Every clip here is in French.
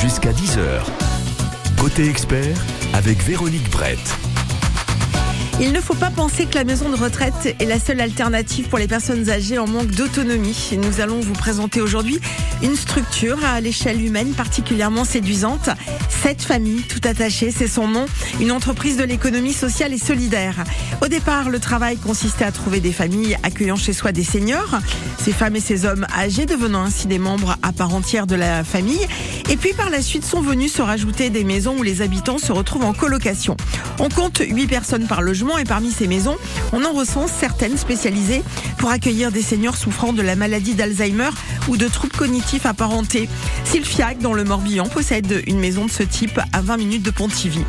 Jusqu'à 10h. Côté expert avec Véronique Brett. Il ne faut pas penser que la maison de retraite est la seule alternative pour les personnes âgées en manque d'autonomie. Nous allons vous présenter aujourd'hui une structure à l'échelle humaine particulièrement séduisante. Cette famille, tout attachée, c'est son nom, une entreprise de l'économie sociale et solidaire. Au départ, le travail consistait à trouver des familles accueillant chez soi des seniors, ces femmes et ces hommes âgés devenant ainsi des membres à part entière de la famille. Et puis par la suite sont venus se rajouter des maisons où les habitants se retrouvent en colocation. On compte 8 personnes par logement et parmi ces maisons, on en recense certaines spécialisées pour accueillir des seniors souffrant de la maladie d'Alzheimer ou de troubles cognitifs apparentés. Sylfiac, dans le Morbihan, possède une maison de ce type à 20 minutes de Pontivy.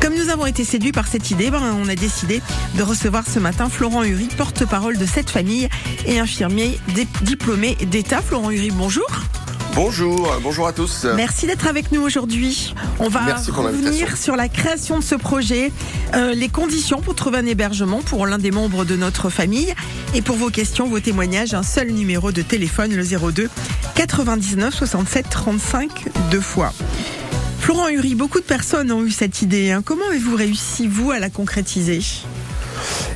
Comme nous avons été séduits par cette idée, ben, on a décidé de recevoir ce matin Florent Uri, porte-parole de cette famille et infirmier diplômé d'État. Florent Uri, bonjour. Bonjour, bonjour à tous. Merci d'être avec nous aujourd'hui. On va revenir sur la création de ce projet, euh, les conditions pour trouver un hébergement pour l'un des membres de notre famille. Et pour vos questions, vos témoignages, un seul numéro de téléphone, le 02 99 67 35 deux fois. Florent Uri, beaucoup de personnes ont eu cette idée. Hein. Comment avez-vous réussi, vous, à la concrétiser?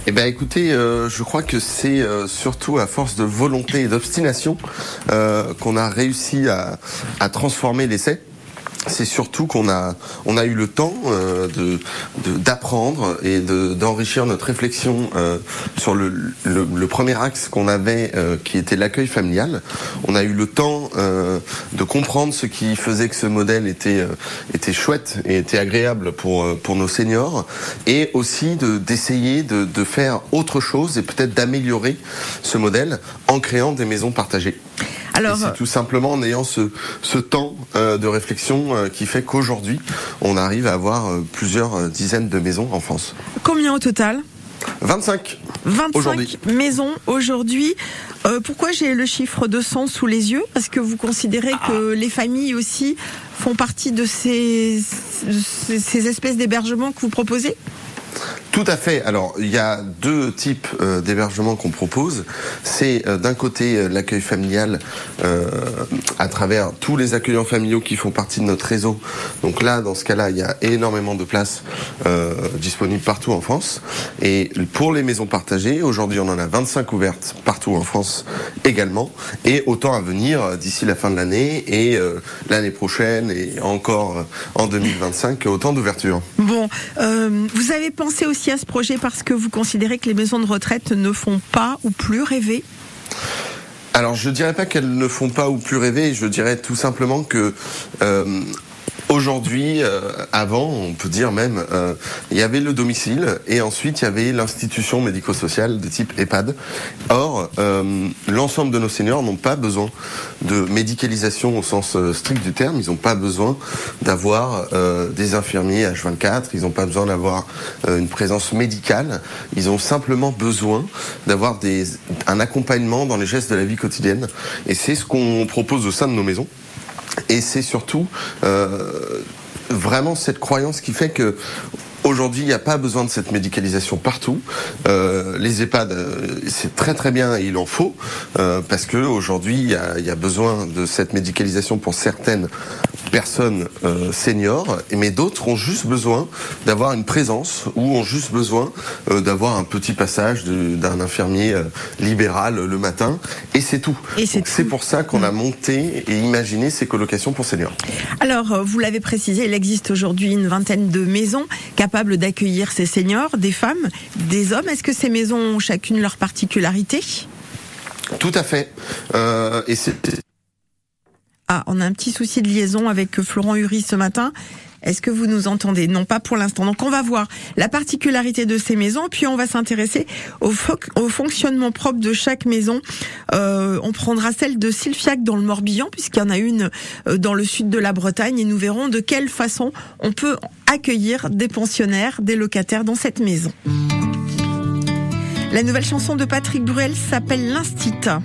Eh ben écoutez, euh, je crois que c'est euh, surtout à force de volonté et d'obstination euh, qu'on a réussi à, à transformer l'essai c'est surtout qu'on a on a eu le temps euh, d'apprendre et d'enrichir notre réflexion euh, sur le, premier axe qu'on avait euh, qui était l'accueil familial. On a eu le temps de comprendre ce qui faisait que ce modèle était était chouette et était agréable pour pour nos seniors et aussi de d'essayer de, de faire autre chose et peut-être d'améliorer ce modèle en créant des maisons partagées. Alors, c'est tout simplement en ayant ce, ce temps euh, de réflexion euh, qui fait qu'aujourd'hui, on arrive à avoir euh, plusieurs dizaines de maisons en France. Combien au total? 25. 25 maisons aujourd'hui. pourquoi j'ai le chiffre 200 sous les yeux? Parce que vous considérez que ah. les familles aussi font partie de ces, ces espèces d'hébergements que vous proposez? Tout à fait. Alors, il y a deux types euh, d'hébergement qu'on propose. C'est euh, d'un côté euh, l'accueil familial à travers tous les accueillants familiaux qui font partie de notre réseau. Donc là, dans ce cas-là, il y a énormément de places disponibles partout en France. Et pour les maisons partagées, aujourd'hui, on en a 25 ouvertes partout en France également. Et autant à venir d'ici la fin de l'année et l'année prochaine et encore en 2025, autant d'ouvertures. À ce projet parce que vous considérez que les maisons de retraite ne font pas ou plus rêver? Alors je dirais pas qu'elles ne font pas ou plus rêver, je dirais tout simplement que euh, Aujourd'hui, euh, avant, on peut dire même, euh, il y avait le domicile et ensuite il y avait l'institution médico-sociale de type EHPAD. Or, euh, l'ensemble de nos seniors n'ont pas besoin de médicalisation au sens strict du terme. Ils n'ont pas besoin d'avoir des infirmiers H24. Ils n'ont pas besoin d'avoir une présence médicale. Ils ont simplement besoin d'avoir un accompagnement dans les gestes de la vie quotidienne. Et c'est ce qu'on propose au sein de nos maisons. Et c'est surtout euh, vraiment cette croyance qui fait que Aujourd'hui, il n'y a pas besoin de cette médicalisation partout. Euh, les EHPAD, euh, c'est très très bien, et il en faut, parce que aujourd'hui, il y y a, besoin de cette médicalisation pour certaines personnes euh, seniors, mais d'autres ont juste besoin d'avoir une présence ou ont juste besoin euh, d'avoir un petit passage d'un infirmier euh, libéral le matin, et c'est tout. Et c'est pour ça qu'on a mm. monté et imaginé ces colocations pour seniors. Alors, vous l'avez précisé, il existe aujourd'hui une vingtaine de maisons capables d'accueillir ces seniors, des femmes, des hommes. Est-ce que ces maisons ont chacune leur particularité? Tout à fait. et c'est ah, on a un petit souci de liaison avec Florent Uri ce matin. Est-ce que vous nous entendez? Non, pas pour l'instant. Donc on va voir la particularité de ces maisons, puis on va s'intéresser au, fonctionnement propre de chaque maison. Euh, on prendra celle de Sylfiac dans le Morbihan, puisqu'il y en a une euh, dans le sud de la Bretagne, et nous verrons de quelle façon on peut accueillir des pensionnaires, des locataires dans cette maison. La nouvelle chanson de Patrick Bruel s'appelle L'Instita.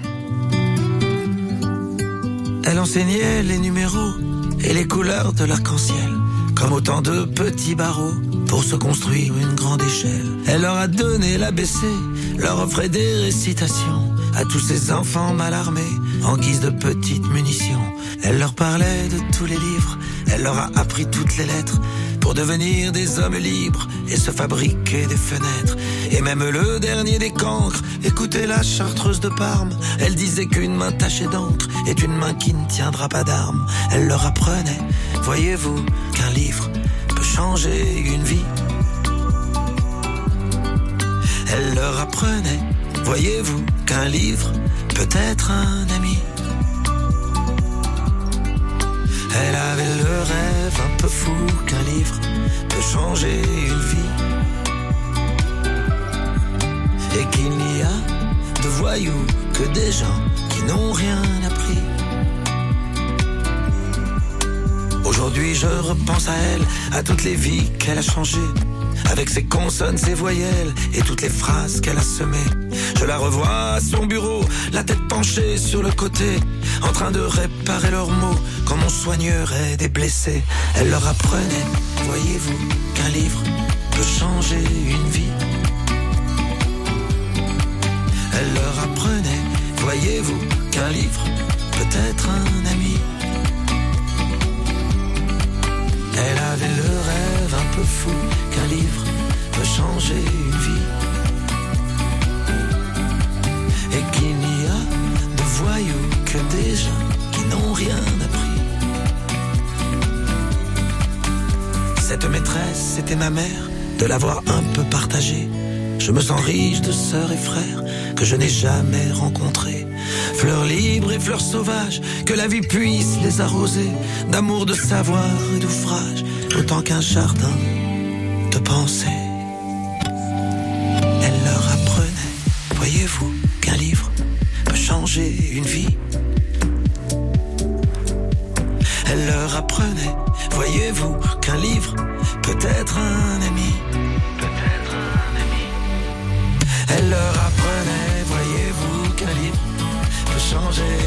Elle enseignait les numéros et les couleurs de l'arc-en-ciel, comme autant de petits barreaux pour se construire une grande échelle. Elle leur a donné l'ABC, leur offrait des récitations à tous ces enfants mal armés en guise de petites munitions. Elle leur parlait de tous les livres, elle leur a appris toutes les lettres pour devenir des hommes libres et se fabriquer des fenêtres. Et même le dernier des cancres, écoutez la chartreuse de Parme, elle disait qu'une main tachée d'encre est une main qui ne tiendra pas d'armes. Elle leur apprenait, voyez-vous, qu'un livre peut changer une vie. Elle leur apprenait, voyez-vous, qu'un livre peut être un ami? Elle avait le rêve un peu fou qu'un livre peut changer une vie. Et qu'il n'y a de voyous que des gens qui n'ont rien appris. Aujourd'hui je repense à elle, à toutes les vies qu'elle a changées. Avec ses consonnes, ses voyelles et toutes les phrases qu'elle a semées. Je la revois à son bureau, la tête penchée sur le côté, en train de réparer leurs mots comme on soignerait des blessés. Elle leur apprenait, voyez-vous, qu'un livre peut changer une vie. Elle leur apprenait, voyez-vous, qu'un livre peut être un ami. Elle avait le rêve qu'un livre peut changer une vie. Et qu'il n'y a de voyous que des gens qui n'ont rien appris. Cette maîtresse, c'était ma mère, de l'avoir un peu partagée. Je me sens riche de sœurs et frères que je n'ai jamais rencontrés. Fleurs libres et fleurs sauvages, que la vie puisse les arroser d'amour, de savoir et d'ouvrage, autant qu'un jardin de pensée. Elle leur apprenait, voyez-vous, qu'un livre peut changer une vie. Elle leur apprenait, voyez-vous, qu'un livre peut être un ami. Peut-être un ami. Elle leur apprenait, voyez-vous, qu'un livre peut changer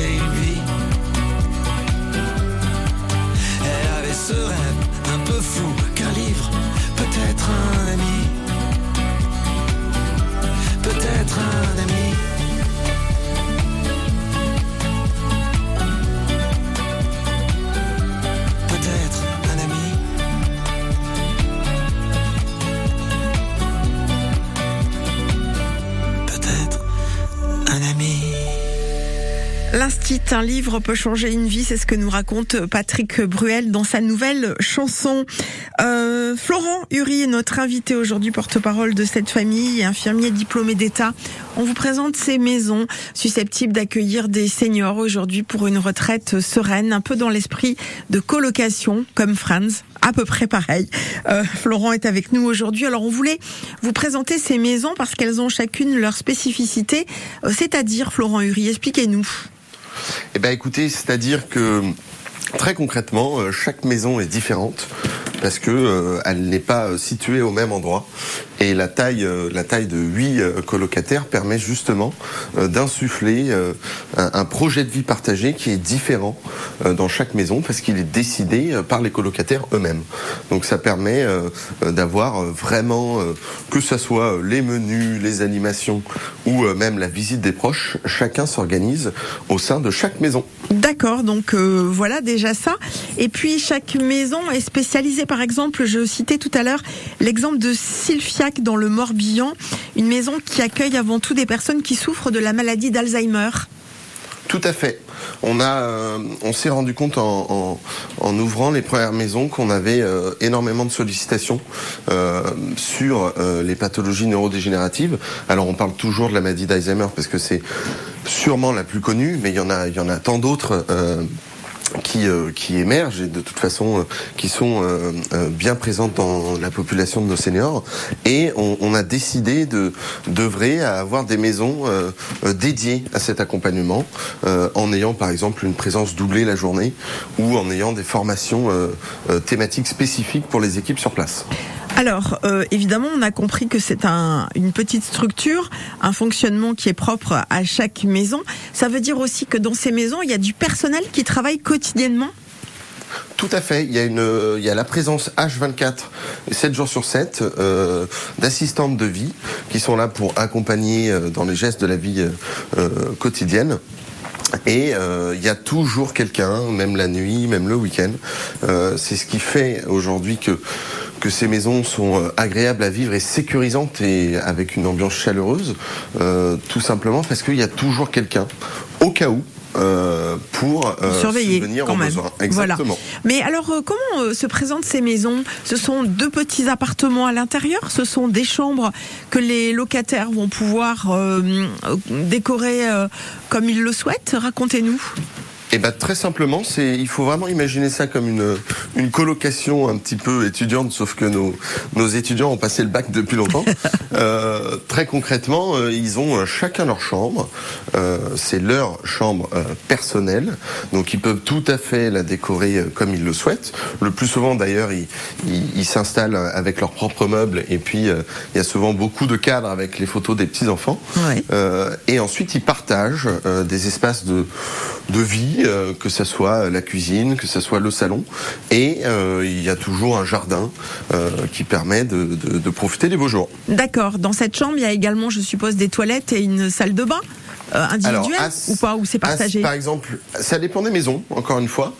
Un livre peut changer une vie, c'est ce que nous raconte Patrick Bruel dans sa nouvelle chanson. Euh, Florent Uri est notre invité aujourd'hui, porte-parole de cette famille, infirmier diplômé d'État. On vous présente ces maisons susceptibles d'accueillir des seniors aujourd'hui pour une retraite sereine, un peu dans l'esprit de colocation, comme Franz à peu près pareil. Euh, Florent est avec nous aujourd'hui. Alors on voulait vous présenter ces maisons parce qu'elles ont chacune leur spécificité. Euh, C'est-à-dire, Florent Uri, expliquez-nous. Eh ben écoutez, c'est-à-dire que très concrètement, euh, chaque maison est différente parce que euh, elle n'est pas euh, située au même endroit et la taille euh, de huit euh, colocataires permet justement d'insuffler un, projet de vie partagé qui est différent dans chaque maison parce qu'il est décidé par les colocataires eux-mêmes. Donc ça permet d'avoir vraiment que ce soit les menus, les animations ou même la visite des proches, chacun s'organise au sein de chaque maison. D'accord, donc voilà ça. Et puis chaque maison est spécialisée. Par exemple, je citais tout à l'heure l'exemple de Sylphiac dans le Morbihan, une maison qui accueille avant tout des personnes qui souffrent de la maladie d'Alzheimer. Tout à fait. On a, euh, on s'est rendu compte en, ouvrant les premières maisons qu'on avait euh, énormément de sollicitations euh, sur les pathologies neurodégénératives. Alors on parle toujours de la maladie d'Alzheimer parce que c'est sûrement la plus connue, mais il y en a, il y en a tant d'autres. Qui, euh, qui émergent et de toute façon euh, qui sont euh, euh, bien présentes dans la population de nos seniors et on, on a décidé de d'œuvrer à avoir des maisons euh, euh, dédiées à cet accompagnement en ayant par exemple une présence doublée la journée ou en ayant des formations thématiques spécifiques pour les équipes sur place. Alors, euh, évidemment, on a compris que c'est une petite structure, un fonctionnement qui est propre à chaque maison. Ça veut dire aussi que dans ces maisons, il y a du personnel qui travaille quotidiennement? Tout à fait. Il y a, euh, la présence H24, 7 jours sur 7, euh, d'assistantes de vie qui sont là pour accompagner dans les gestes de la vie quotidienne. Et il y a toujours quelqu'un, même la nuit, même le week-end. C'est ce qui fait aujourd'hui que que ces maisons sont euh, agréables à vivre et sécurisantes et avec une ambiance chaleureuse, euh, tout simplement parce qu'il y a toujours quelqu'un au cas où. Euh, pour surveiller quand même. Mais alors, comment se présentent ces maisons? Ce sont deux petits appartements à l'intérieur? Ce sont des chambres que les locataires vont pouvoir décorer comme ils le souhaitent? Racontez-nous eh ben, très simplement, c'est il faut vraiment imaginer ça comme une une colocation un petit peu étudiante, sauf que nos nos étudiants ont passé le bac depuis longtemps. euh, très concrètement, euh, ils ont chacun leur chambre. Euh, c'est leur chambre euh, personnelle, donc ils peuvent tout à fait la décorer euh, comme ils le souhaitent. Le plus souvent, d'ailleurs, ils s'installent avec leurs propres meubles et puis il y a souvent beaucoup de cadres avec les photos des petits enfants. Ouais. et ensuite, ils partagent des espaces de de vie euh, que ça soit la cuisine, que ça soit le salon. Et euh, il y a toujours un jardin euh, qui permet de, profiter des beaux jours. D'accord. Dans cette chambre, il y a également, je suppose, des toilettes et une salle de bain individuel ou pas ou c'est partagé? Par exemple, ça dépend des maisons. Encore une fois,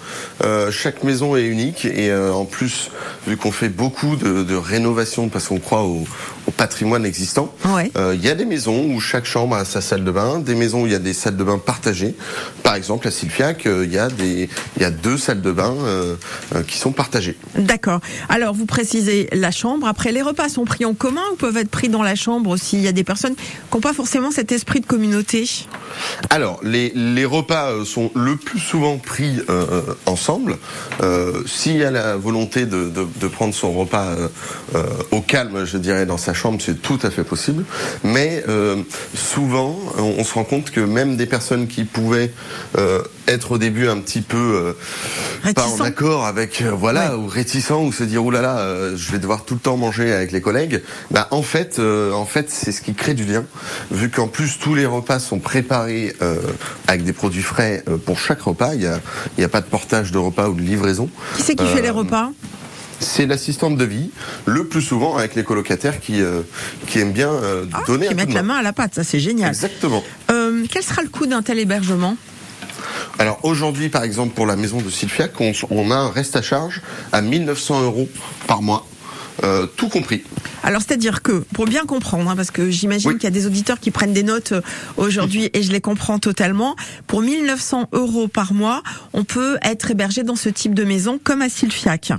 chaque maison est unique et en plus vu qu'on fait beaucoup de, de rénovations parce qu'on croit au, patrimoine existant. Euh, il y a des maisons où chaque chambre a sa salle de bain, des maisons où il y a des salles de bain partagées. Par exemple, à Sylviac, euh, il y, a deux salles de bain euh, qui sont partagées. D'accord. Alors, vous précisez la chambre. Après, les repas sont pris en commun ou peuvent être pris dans la chambre s'il y a des personnes qui n'ont pas forcément cet esprit de communauté? Alors, les, repas sont le plus souvent pris ensemble. s'il y a la volonté de prendre son repas au calme, je dirais, dans sa chambre, c'est tout à fait possible. Mais euh, souvent, on, se rend compte que même des personnes qui pouvaient euh, être au début un petit peu euh, pas en accord avec voilà ou réticent ou se dire oulala, là je vais devoir tout le temps manger avec les collègues, bah en fait, en fait, c'est ce qui crée du lien, vu qu'en plus tous les repas sont préparés avec des produits frais pour chaque repas. Il y a, il y a pas de portage de repas ou de livraison. Qui c'est qui fait les repas? c'est l'assistante de vie, le plus souvent avec les colocataires qui, euh, aiment bien euh, ah, donner qui mettent la main à la pâte, ça c'est génial. Exactement. Euh, quel sera le coût d'un tel hébergement? Alors aujourd'hui, par exemple, pour la maison de Sylvia, on, a un reste à charge à 1900 euros par mois, euh, tout compris. Alors c'est-à-dire que, pour bien comprendre, hein, parce que j'imagine qu'il y a des auditeurs qui prennent des notes aujourd'hui et je les comprends totalement, pour 1900 euros par mois, on peut être hébergé dans ce type de maison comme à Sylfiac.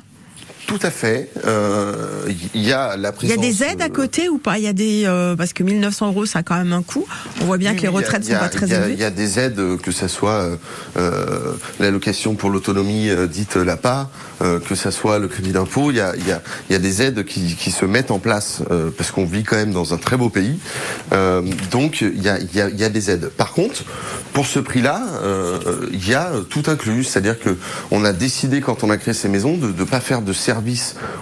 Tout à fait. Euh, il y a la. Il y a des aides à euh, côté ou pas? Il y a des euh, parce que 1900 euros, ça a quand même un coût. On voit bien que les retraites ne sont pas très élevées. Il y a des aides, euh, que ce soit euh, l'allocation pour l'autonomie dite l'APA, que ce soit le crédit d'impôt. Il y a, y, a, y a, des aides qui, qui se mettent en place parce qu'on vit quand même dans un très beau pays. donc il y a, y a, des aides. Par contre, pour ce prix-là, il y a tout inclus. C'est-à-dire que on a décidé quand on a créé ces maisons de ne pas faire de service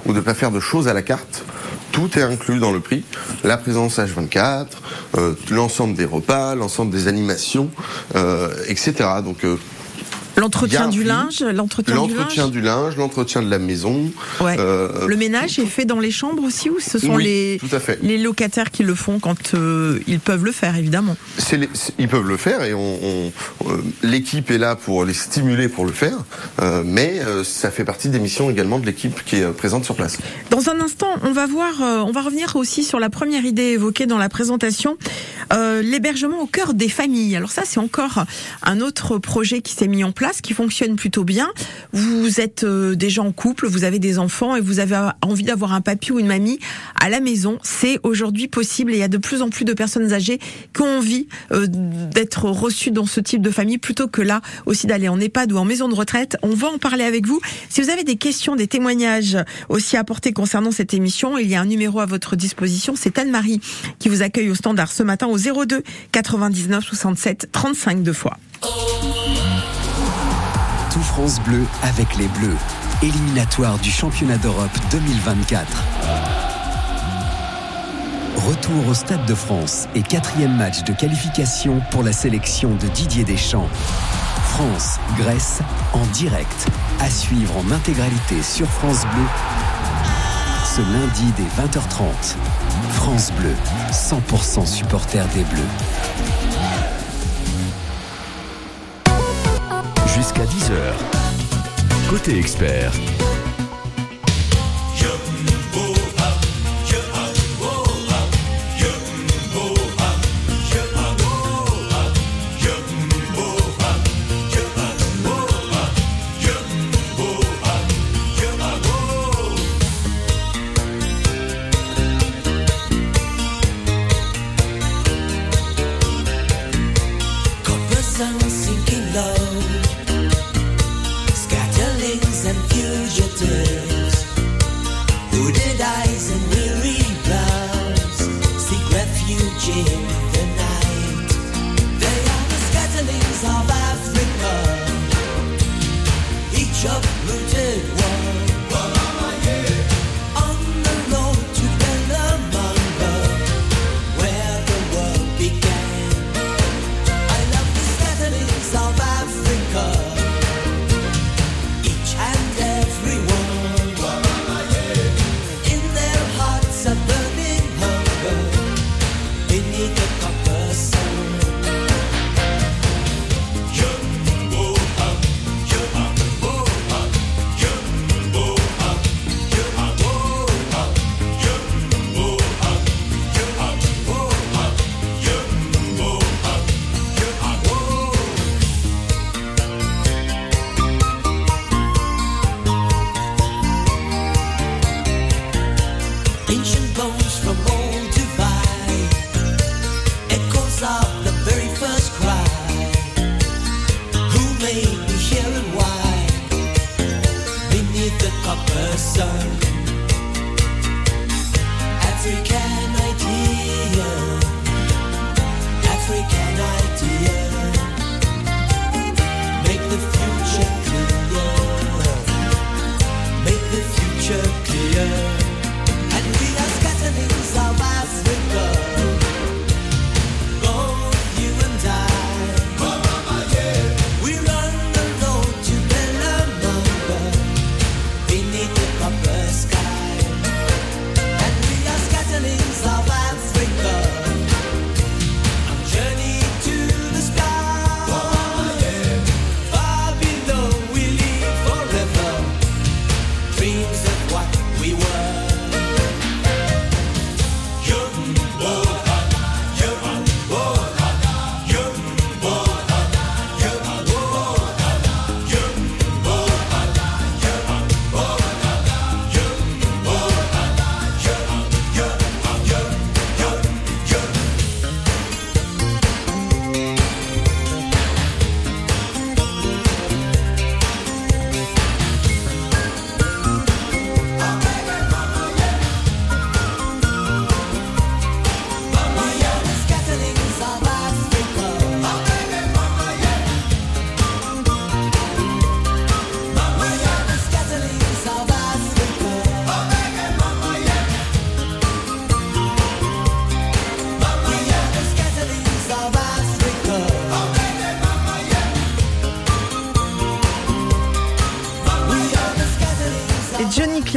ou de ne pas faire de choses à la carte, tout est inclus dans le prix. La présence H24, euh, l'ensemble des repas, l'ensemble des animations, euh, etc. L'entretien du linge, l'entretien du linge, l'entretien de la maison. Ouais. Euh, le ménage est fait dans les chambres aussi ou ce sont les locataires qui le font quand euh, ils peuvent le faire évidemment. Ils peuvent le faire et euh, l'équipe est là pour les stimuler pour le faire, mais ça fait partie des missions également de l'équipe qui est présente sur place. Dans un instant, on va voir, on va revenir aussi sur la première idée évoquée dans la présentation, l'hébergement au cœur des familles. Alors ça, c'est encore un autre projet qui s'est mis en place place qui fonctionne plutôt bien. Vous êtes euh, déjà en couple, vous avez des enfants et vous avez envie d'avoir un papy ou une mamie à la maison. C'est aujourd'hui possible et il y a de plus en plus de personnes âgées qui ont envie euh, d'être reçues dans ce type de famille plutôt que là aussi d'aller en EHPAD ou en maison de retraite. On va en parler avec vous. Si vous avez des questions, des témoignages aussi à apporter concernant cette émission, il y a un numéro à votre disposition. C'est Anne-Marie qui vous accueille au standard ce matin au 02 99 67 35 deux fois tout France Bleu avec les Bleus. Éliminatoire du championnat d'Europe 2024. Retour au Stade de France et quatrième match de qualification pour la sélection de Didier Deschamps. France, Grèce, en direct. À suivre en intégralité sur France Bleu ce lundi dès 20h30. France Bleu, 100% supporter des Bleus. Jusqu'à 10h. Côté expert.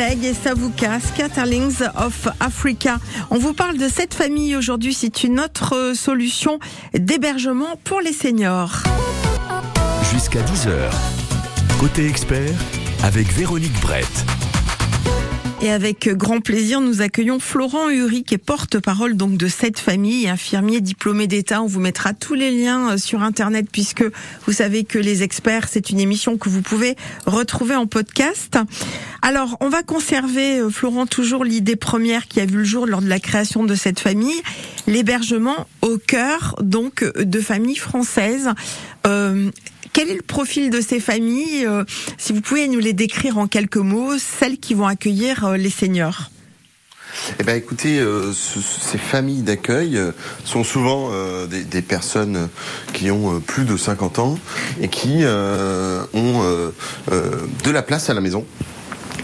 Et of Africa. On vous parle de cette famille aujourd'hui. C'est une autre euh, solution d'hébergement pour les seniors. Jusqu'à 10h. Côté expert avec Véronique Brett. Et avec grand plaisir, nous accueillons Florent Uri, qui est porte-parole donc de cette famille, infirmier diplômé d'État. On vous mettra tous les liens euh, sur Internet puisque vous savez que les experts, c'est une émission que vous pouvez retrouver en podcast. Alors, on va conserver, euh, Florent, toujours l'idée première qui a vu le jour lors de la création de cette famille, l'hébergement au cœur donc de familles françaises. Euh, quel est le profil de ces familles? Euh, Si vous pouvez nous les décrire en quelques mots, celles qui vont accueillir euh, les seniors. Eh ben, écoutez, euh, ce- ces familles d'accueil euh, sont souvent des, personnes qui ont plus de 50 ans et qui ont de la place à la maison.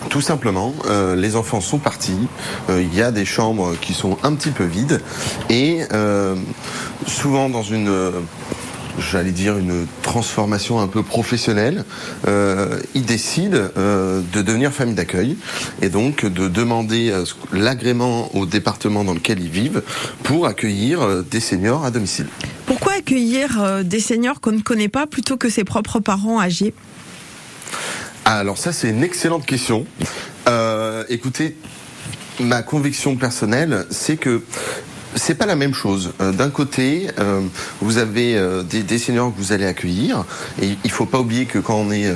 Tout simplement, les enfants sont partis. Il y a des chambres qui sont un petit peu vides et souvent dans une j'allais dire une transformation un peu professionnelle, euh, ils décident euh, de devenir famille d'accueil et donc de demander euh, l'agrément au département dans lequel ils vivent pour accueillir euh, des seniors à domicile. Pourquoi accueillir des seniors qu'on ne connaît pas plutôt que ses propres parents âgés? Alors ça, c'est une excellente question. Euh, écoutez, ma conviction personnelle, c'est que c'est pas la même chose. Euh, D'un côté, euh, vous avez euh, des, seniors que vous allez accueillir, et il faut pas oublier que quand on est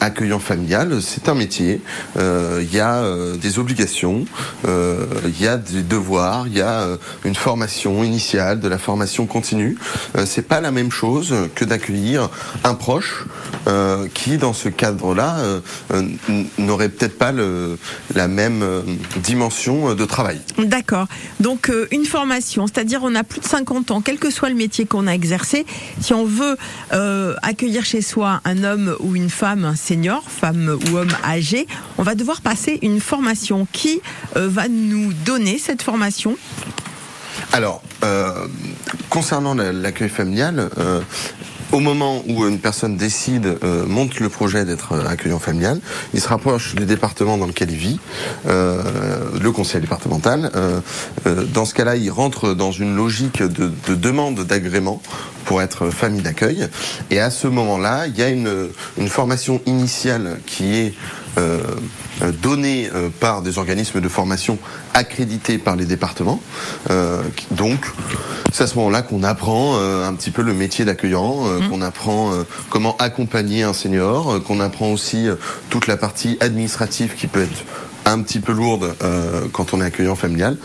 accueillant familial, c'est un métier. Il y a des obligations, il y a des devoirs, il y a une formation initiale, de la formation continue. C'est pas la même chose que d'accueillir un proche qui, dans ce cadre-là, n'aurait peut-être pas la même dimension de travail. D'accord. Donc une formation, c'est-à-dire on a plus de 50 ans, quel que soit le métier qu'on a exercé, si on veut euh, accueillir chez soi un homme ou une femme, senior, femme ou homme âgé, on va devoir passer une formation. Qui euh, va nous donner cette formation? Alors, euh, concernant la- l'accueil familial, au moment où une personne décide, euh, monte le projet d'être euh, accueillant familial, il se rapproche du département dans lequel il vit, euh, le conseil départemental. Euh, euh, dans ce cas-là, il rentre dans une logique de, de demande d'agrément pour être famille d'accueil. Et à ce moment-là, il y a une, une formation initiale qui est donnée euh, par des organismes de formation accrédités par les départements. Euh, donc, c'est à ce moment-là qu'on apprend euh, un petit peu le métier d'accueillant, euh, qu'on apprend euh, comment accompagner un senior, euh, qu'on apprend aussi euh, toute la partie administrative qui peut être un petit peu lourde euh, quand on est accueillant familial,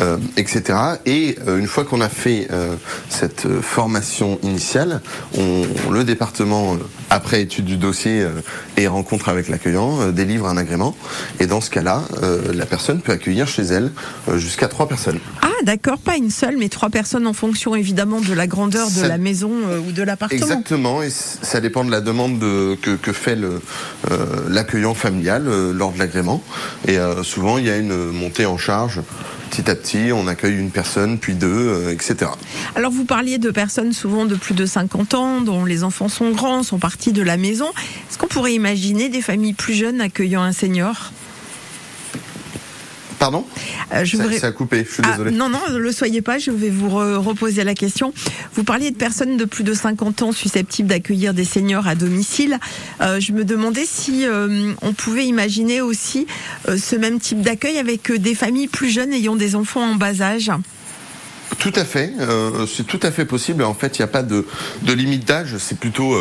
euh, etc. Et euh, une fois qu'on a fait euh, cette euh, formation initiale, on, le département, euh, après étude du dossier euh, et rencontre avec l'accueillant, euh, délivre un agrément. Et dans ce cas-là, euh, la personne peut accueillir chez elle euh, jusqu'à trois personnes. Ah d'accord, pas une seule, mais trois personnes en fonction évidemment de la grandeur de Ça- la maison euh, ou de l'appartement. Exactement, et ça dépend de la demande de- que, que fait euh, l'accueillant familial euh, lors de l'agrément. Et euh, souvent, il y a une montée en charge. Petit à petit, on accueille une personne, puis deux, euh, etc. Alors vous parliez de personnes souvent de plus de 50 ans, dont les enfants sont grands, sont partis de la maison. Est-ce qu'on pourrait imaginer des familles plus jeunes accueillant un senior? Pardon Euh, je ça, voudrais- ça a coupé, je suis Ah, désolé. non, non, ne le soyez pas, je vais vous re- reposer la question. Vous parliez de personnes de plus de 50 ans susceptibles d'accueillir des seniors à domicile. Euh, je me demandais si euh, on pouvait imaginer aussi ce même type d'accueil avec des familles plus jeunes ayant des enfants en bas âge. Tout à fait, c'est tout à fait possible. En fait, il n'y a pas de, de limite d'âge, c'est plutôt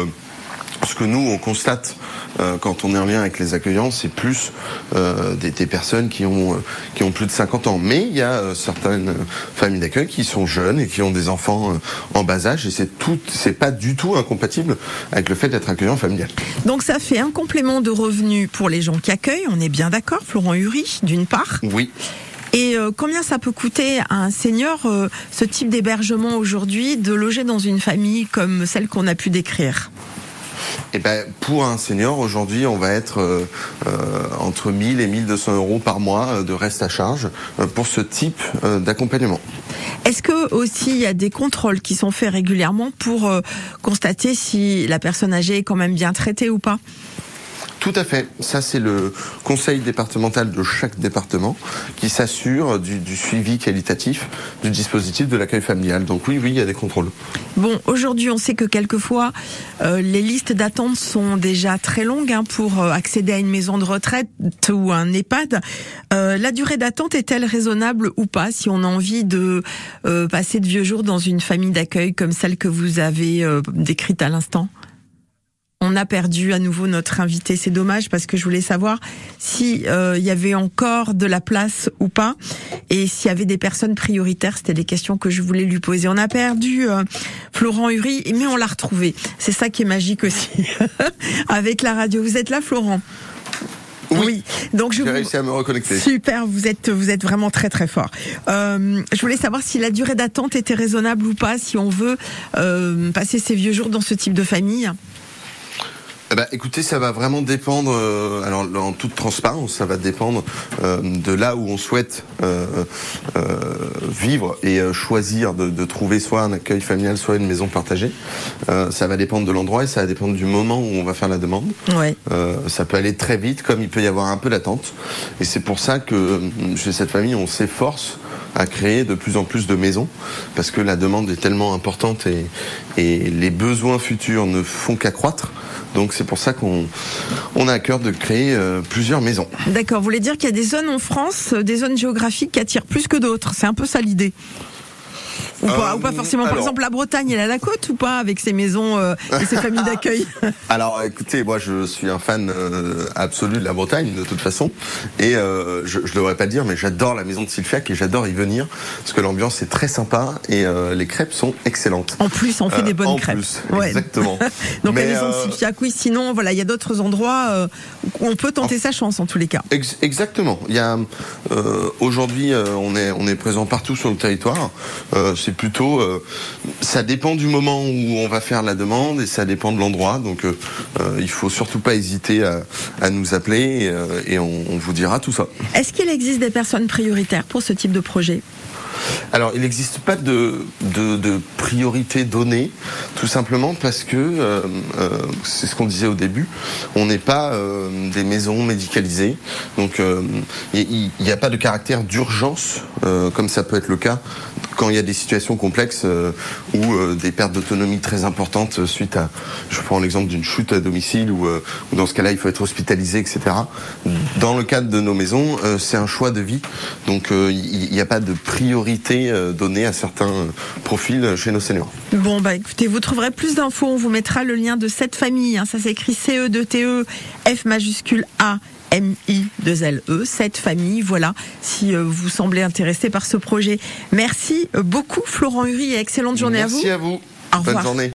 ce que nous, on constate euh, quand on est en lien avec les accueillants, c'est plus euh, des, des personnes qui ont, euh, qui ont plus de 50 ans. Mais il y a certaines familles d'accueil qui sont jeunes et qui ont des enfants en bas âge et c'est tout, c'est pas du tout incompatible avec le fait d'être accueillant familial. Donc ça fait un complément de revenus pour les gens qui accueillent, on est bien d'accord, Florent Uri, d'une part. Oui. Et combien ça peut coûter à un senior ce type d'hébergement aujourd'hui, de loger dans une famille comme celle qu'on a pu décrire? Et ben pour un senior aujourd'hui, on va être euh, euh, entre 1000 et 1200 euros par mois euh, de reste à charge euh, pour ce type d'accompagnement. Est-ce que aussi il y a des contrôles qui sont faits régulièrement pour constater si la personne âgée est quand même bien traitée ou pas? Tout à fait. Ça, c'est le conseil départemental de chaque département qui s'assure du, du suivi qualitatif du dispositif de l'accueil familial. Donc oui, oui, il y a des contrôles. Bon, aujourd'hui, on sait que quelquefois, euh, les listes d'attente sont déjà très longues hein, pour euh, accéder à une maison de retraite ou un EHPAD. Euh, la durée d'attente est-elle raisonnable ou pas si on a envie de euh, passer de vieux jours dans une famille d'accueil comme celle que vous avez euh, décrite à l'instant? On a perdu à nouveau notre invité. C'est dommage parce que je voulais savoir si euh, il y avait encore de la place ou pas et s'il y avait des personnes prioritaires. C'était les questions que je voulais lui poser. On a perdu euh, Florent Uri, mais on l'a retrouvé. C'est ça qui est magique aussi avec la radio. Vous êtes là, Florent? Oui. Donc je vous... réussi à me reconnecter. Super, vous êtes vous êtes vraiment très très fort. Euh, je voulais savoir si la durée d'attente était raisonnable ou pas, si on veut euh, passer ses vieux jours dans ce type de famille. Eh ben, écoutez, ça va vraiment dépendre, euh, alors en toute transparence, ça va dépendre euh, de là où on souhaite euh, euh, vivre et euh, choisir de, de trouver soit un accueil familial, soit une maison partagée. Euh, ça va dépendre de l'endroit et ça va dépendre du moment où on va faire la demande. Ouais. Euh, ça peut aller très vite, comme il peut y avoir un peu d'attente. Et c'est pour ça que chez cette famille, on s'efforce à créer de plus en plus de maisons parce que la demande est tellement importante et, les besoins futurs ne font qu'accroître. Donc c'est pour ça qu'on on a à cœur de créer euh, plusieurs maisons. D'accord, vous voulez dire qu'il y a des zones en France, euh, des zones géographiques qui attirent plus que d'autres. C'est un peu ça l'idée. Ou pas, Euh, ou pas forcément. Par exemple, la Bretagne, elle a la côte ou pas avec ses maisons euh, et ses familles d'accueil? Alors écoutez, moi je suis un fan euh, absolu de la Bretagne de toute façon et je, je devrais pas le dire mais j'adore la maison de Sylfiac et j'adore y venir parce que l'ambiance est très sympa et les crêpes sont excellentes. En plus, on fait des bonnes en crêpes. plus, Ouais. exactement. Donc Mais, la maison de Sylviac, oui. Sinon, voilà, il y a d'autres endroits où on peut tenter sa chance en tous les cas. Ex- exactement. Il y a aujourd'hui on est on est présent partout sur le territoire. C'est plutôt euh, ça dépend du moment où on va faire la demande et ça dépend de l'endroit. Donc euh, euh, il faut surtout pas hésiter à, à nous appeler et, et on, on vous dira tout ça. Est-ce qu'il existe des personnes prioritaires pour ce type de projet? Alors, il n'existe pas de, de, de priorité donnée, tout simplement parce que, euh, euh, c'est ce qu'on disait au début, on n'est pas euh, des maisons médicalisées, donc il n'y a pas de caractère d'urgence, comme ça peut être le cas quand il y a des situations complexes euh, ou euh, des pertes d'autonomie très importantes suite à, je prends l'exemple d'une chute à domicile ou euh, dans ce cas-là il faut être hospitalisé, etc. Dans le cadre de nos maisons, euh, c'est un choix de vie, donc euh, il n'y a pas de priorité euh, donnée à certains euh, profils chez nos seniors. Bon, bah écoutez, vous trouverez plus d'infos. On vous mettra le lien de cette famille. hein. Ça s'écrit CE2TE, F majuscule A. M-I-2-L-E, cette famille, voilà, si euh, vous semblez intéressé par ce projet. Merci beaucoup Florent Uri et excellente journée à vous. Merci à vous. Au Bonne revoir. journée.